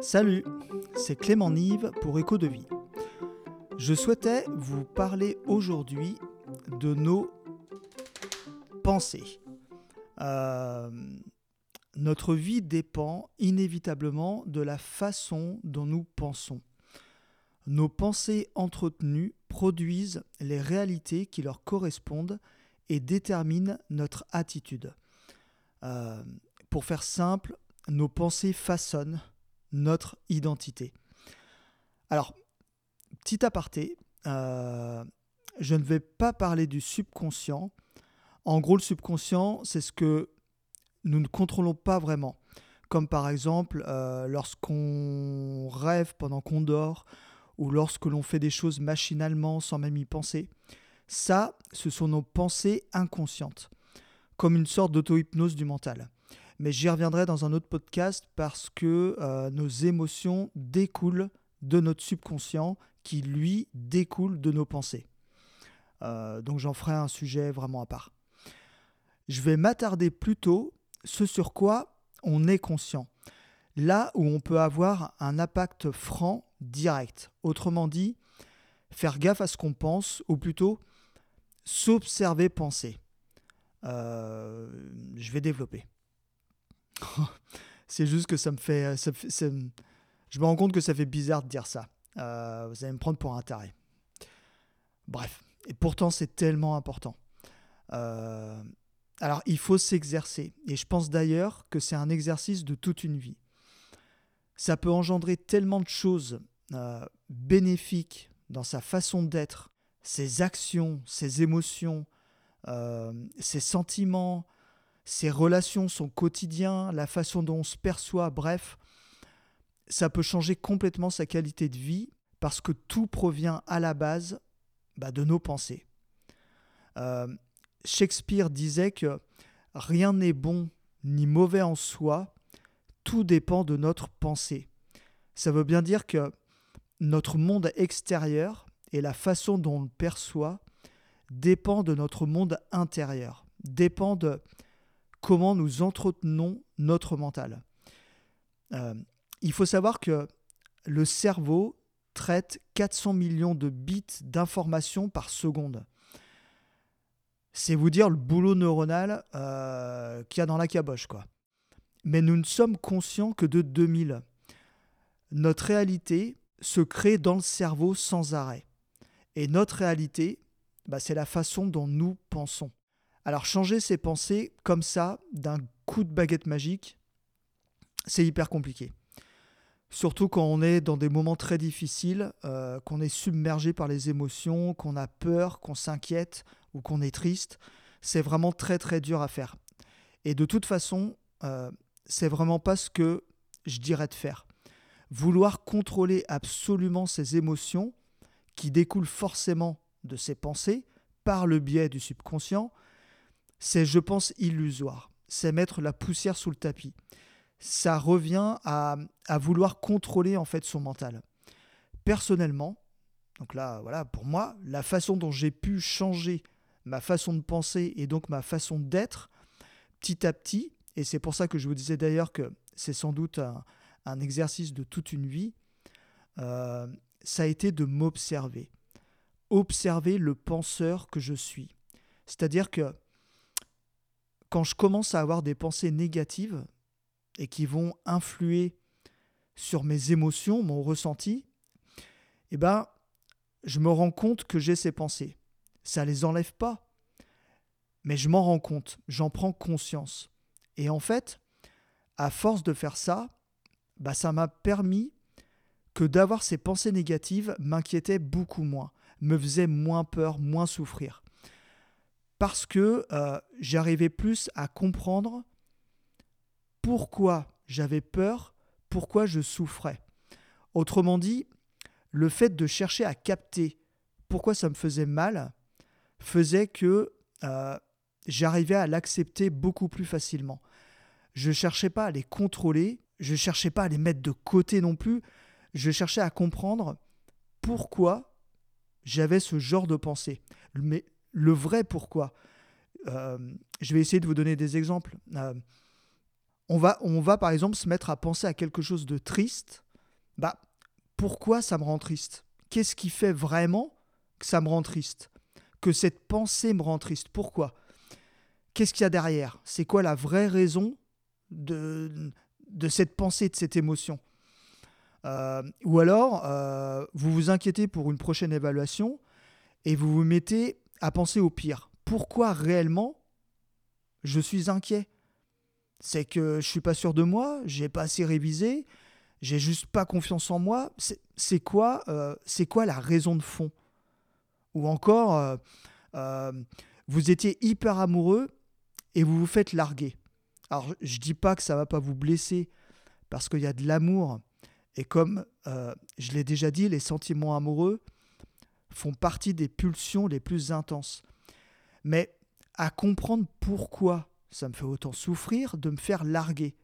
Salut, c'est Clément Nive pour Écho de vie. Je souhaitais vous parler aujourd'hui de nos pensées. Euh, notre vie dépend inévitablement de la façon dont nous pensons. Nos pensées entretenues produisent les réalités qui leur correspondent et déterminent notre attitude. Euh, pour faire simple, nos pensées façonnent notre identité. Alors, petit aparté, euh, je ne vais pas parler du subconscient. En gros, le subconscient, c'est ce que nous ne contrôlons pas vraiment. Comme par exemple euh, lorsqu'on rêve pendant qu'on dort ou lorsque l'on fait des choses machinalement sans même y penser. Ça, ce sont nos pensées inconscientes, comme une sorte d'auto-hypnose du mental. Mais j'y reviendrai dans un autre podcast parce que euh, nos émotions découlent de notre subconscient qui, lui, découle de nos pensées. Euh, donc j'en ferai un sujet vraiment à part. Je vais m'attarder plutôt ce sur quoi on est conscient. Là où on peut avoir un impact franc, direct. Autrement dit, faire gaffe à ce qu'on pense, ou plutôt s'observer penser. Euh, je vais développer. c'est juste que ça me fait, Je me rends compte que ça fait bizarre de dire ça. Euh, vous allez me prendre pour un taré. Bref. Et pourtant, c'est tellement important. Euh, alors, il faut s'exercer. Et je pense d'ailleurs que c'est un exercice de toute une vie. Ça peut engendrer tellement de choses euh, bénéfiques dans sa façon d'être, ses actions, ses émotions, ses sentiments, ses relations, son quotidien, la façon dont on se perçoit, bref, ça peut changer complètement sa qualité de vie parce que tout provient à la base bah, de nos pensées. Euh, Shakespeare disait que rien n'est bon ni mauvais en soi, tout dépend de notre pensée. Ça veut bien dire que notre monde extérieur et la façon dont on le perçoit dépend de notre monde intérieur, dépend de comment nous entretenons notre mental. Euh, il faut savoir que le cerveau traite 400 millions de bits d'informations par seconde. C'est vous dire le boulot neuronal euh, qu'il y a dans la caboche. Quoi. Mais nous ne sommes conscients que de 2000. Notre réalité se crée dans le cerveau sans arrêt. Et notre réalité, bah, c'est la façon dont nous pensons. Alors changer ses pensées comme ça, d'un coup de baguette magique, c'est hyper compliqué. Surtout quand on est dans des moments très difficiles, euh, qu'on est submergé par les émotions, qu'on a peur, qu'on s'inquiète ou qu'on est triste, c'est vraiment très très dur à faire. Et de toute façon, euh, c'est vraiment pas ce que je dirais de faire. Vouloir contrôler absolument ses émotions, qui découlent forcément de ses pensées, par le biais du subconscient, c'est, je pense, illusoire. C'est mettre la poussière sous le tapis. Ça revient à, vouloir contrôler en fait son mental. Personnellement, donc là, voilà, pour moi, la façon dont j'ai pu changer ma façon de penser et donc ma façon d'être, petit à petit, et c'est pour ça que je vous disais d'ailleurs que c'est sans doute un, exercice de toute une vie, euh, ça a été de m'observer. Observer le penseur que je suis. C'est-à-dire que quand je commence à avoir des pensées négatives et qui vont influer sur mes émotions, mon ressenti, eh ben, je me rends compte que j'ai ces pensées. Ça les enlève pas, mais je m'en rends compte, j'en prends conscience. Et en fait, à force de faire ça, bah, ça m'a permis que d'avoir ces pensées négatives m'inquiétait beaucoup moins, me faisait moins peur, moins souffrir parce que euh, j'arrivais plus à comprendre pourquoi j'avais peur, pourquoi je souffrais. Autrement dit, le fait de chercher à capter pourquoi ça me faisait mal faisait que euh, j'arrivais à l'accepter beaucoup plus facilement. Je ne cherchais pas à les contrôler, je ne cherchais pas à les mettre de côté non plus, je cherchais à comprendre pourquoi j'avais ce genre de pensée. Mais le vrai pourquoi. Euh, je vais essayer de vous donner des exemples. Euh, on, va, on va par exemple se mettre à penser à quelque chose de triste. Bah pourquoi ça me rend triste? Qu'est-ce qui fait vraiment que ça me rend triste? Que cette pensée me rend triste? Pourquoi? Qu'est-ce qu'il y a derrière? C'est quoi la vraie raison de, de cette pensée, de cette émotion? Euh, Ou alors, vous vous inquiétez pour une prochaine évaluation et vous vous mettez à penser au pire. Pourquoi réellement je suis inquiet? C'est que je suis pas sûr de moi, j'ai pas assez révisé, j'ai juste pas confiance en moi. C'est quoi, euh, c'est quoi la raison de fond? Ou encore, vous étiez hyper amoureux et vous vous faites larguer. Alors, je dis pas que ça va pas vous blesser parce qu'il y a de l'amour. Et comme euh, je l'ai déjà dit, les sentiments amoureux font partie des pulsions les plus intenses. Mais à comprendre pourquoi ça me fait autant souffrir de me faire larguer,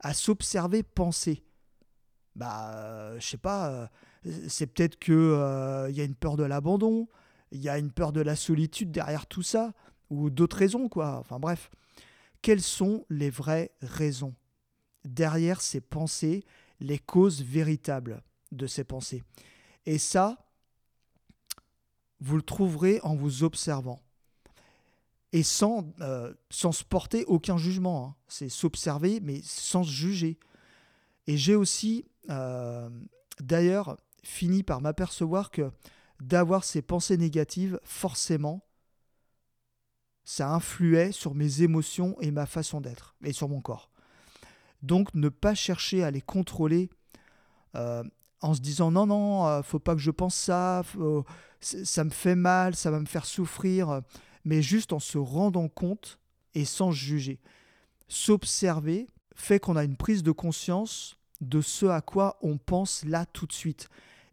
à s'observer penser. Bah, euh, je sais pas, euh, c'est peut-être que il y a une peur de l'abandon, il y a une peur de la solitude derrière tout ça, ou d'autres raisons, quoi. Enfin bref, quelles sont les vraies raisons derrière ces pensées, les causes véritables de ces pensées? Et ça, vous le trouverez en vous observant. Et sans, euh, sans se porter aucun jugement. Hein. C'est s'observer, mais sans se juger. Et j'ai aussi, euh, d'ailleurs, fini par m'apercevoir que d'avoir ces pensées négatives, forcément, ça influait sur mes émotions et ma façon d'être, et sur mon corps. Donc ne pas chercher à les contrôler euh, en se disant non, non, euh, faut pas que je pense ça, ça me fait mal, ça va me faire souffrir, mais juste en se rendant compte et sans juger. S'observer fait qu'on a une prise de conscience de ce à quoi on pense là tout de suite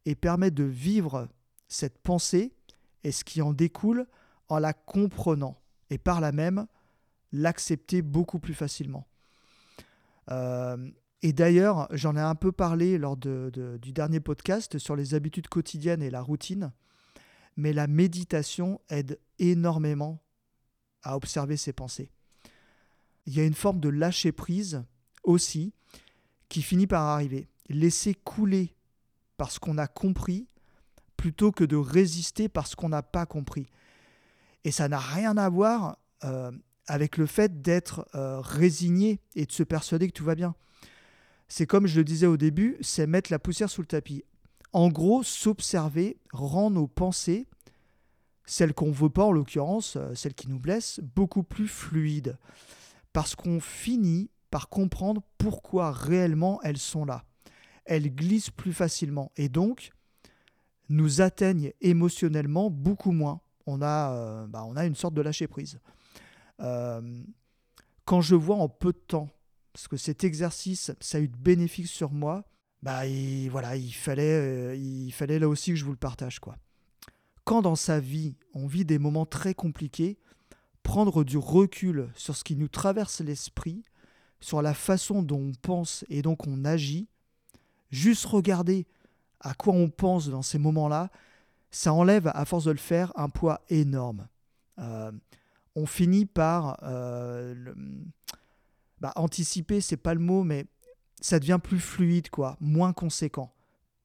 et permet de vivre cette pensée et ce qui en découle en la comprenant et par là même l'accepter beaucoup plus facilement. Euh, et d'ailleurs, j'en ai un peu parlé lors du dernier podcast sur les habitudes quotidiennes et la routine, mais la méditation aide énormément à observer ses pensées. Il y a une forme de lâcher prise aussi qui finit par arriver. Laisser couler parce qu'on a compris plutôt que de résister parce qu'on n'a pas compris. Et ça n'a rien à voir euh, avec le fait d'être euh, résigné et de se persuader que tout va bien. C'est comme je le disais au début, c'est mettre la poussière sous le tapis. En gros, s'observer rend nos pensées, celles qu'on ne veut pas en l'occurrence, euh, celles qui nous blessent, beaucoup plus fluides. Parce qu'on finit par comprendre pourquoi réellement elles sont là. Elles glissent plus facilement et donc nous atteignent émotionnellement beaucoup moins on a, euh, bah, on a une sorte de lâcher prise. Euh, quand je vois en peu de temps, parce que cet exercice, ça a eu de bénéfices sur moi, bah, il, voilà, il fallait, euh, il fallait là aussi que je vous le partage. Quoi. Quand dans sa vie, on vit des moments très compliqués, prendre du recul sur ce qui nous traverse l'esprit, sur la façon dont on pense et donc on agit, juste regarder à quoi on pense dans ces moments-là, ça enlève, à force de le faire, un poids énorme. Euh, on finit par euh, bah, anticiper, c'est pas le mot, mais ça devient plus fluide, quoi, moins conséquent,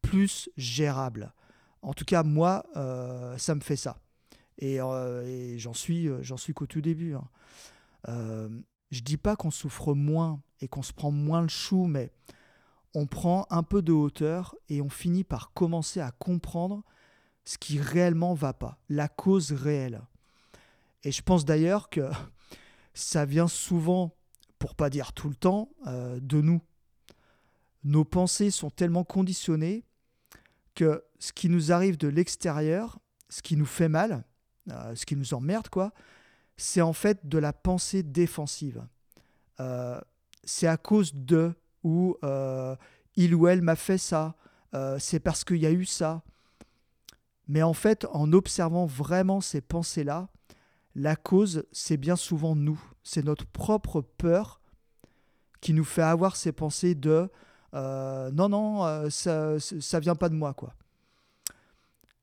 plus gérable. En tout cas, moi, euh, ça me fait ça. Et, j'en suis, j'en suis qu'au tout début. Hein. je dis pas qu'on souffre moins et qu'on se prend moins le chou, mais on prend un peu de hauteur et on finit par commencer à comprendre ce qui réellement va pas, la cause réelle. Et je pense d'ailleurs que ça vient souvent, pour pas dire tout le temps, euh, de nous. Nos pensées sont tellement conditionnées que ce qui nous arrive de l'extérieur, ce qui nous fait mal, euh, ce qui nous emmerde, quoi, c'est en fait de la pensée défensive. Euh, c'est à cause de ou il ou elle m'a fait ça, c'est parce qu'il y a eu ça, mais en fait, en observant vraiment ces pensées-là, la cause, c'est bien souvent nous. C'est notre propre peur qui nous fait avoir ces pensées de euh, non, non, euh, ça, ça vient pas de moi, quoi.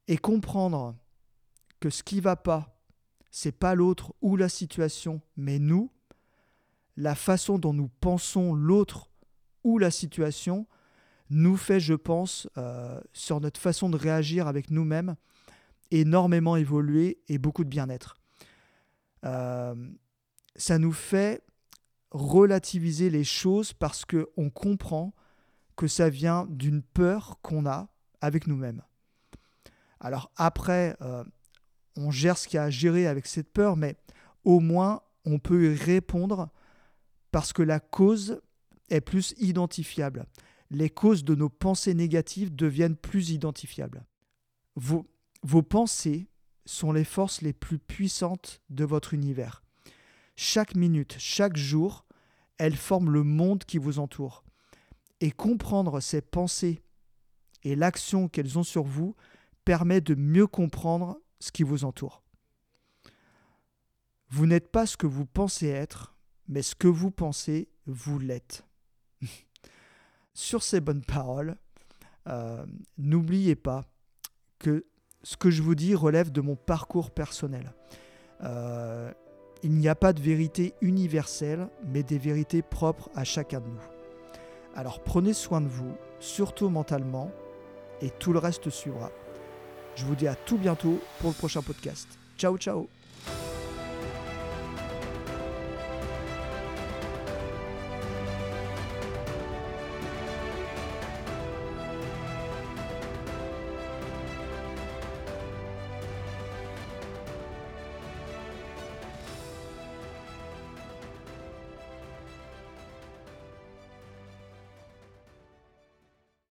Et comprendre que ce qui va pas, c'est pas l'autre ou la situation, mais nous, la façon dont nous pensons l'autre ou la situation, nous fait, je pense, euh, sur notre façon de réagir avec nous-mêmes, énormément évoluer et beaucoup de bien-être. Euh, ça nous fait relativiser les choses parce qu'on comprend que ça vient d'une peur qu'on a avec nous-mêmes. Alors après, euh, on gère ce qu'il y a à gérer avec cette peur, mais au moins on peut y répondre parce que la cause est plus identifiable. Les causes de nos pensées négatives deviennent plus identifiables. Vos, vos pensées sont les forces les plus puissantes de votre univers. Chaque minute, chaque jour, elles forment le monde qui vous entoure. Et comprendre ces pensées et l'action qu'elles ont sur vous permet de mieux comprendre ce qui vous entoure. Vous n'êtes pas ce que vous pensez être, mais ce que vous pensez, vous l'êtes. Sur ces bonnes paroles, euh, n'oubliez pas que ce que je vous dis relève de mon parcours personnel. Euh, il n'y a pas de vérité universelle, mais des vérités propres à chacun de nous. Alors prenez soin de vous, surtout mentalement, et tout le reste suivra. Je vous dis à tout bientôt pour le prochain podcast. Ciao ciao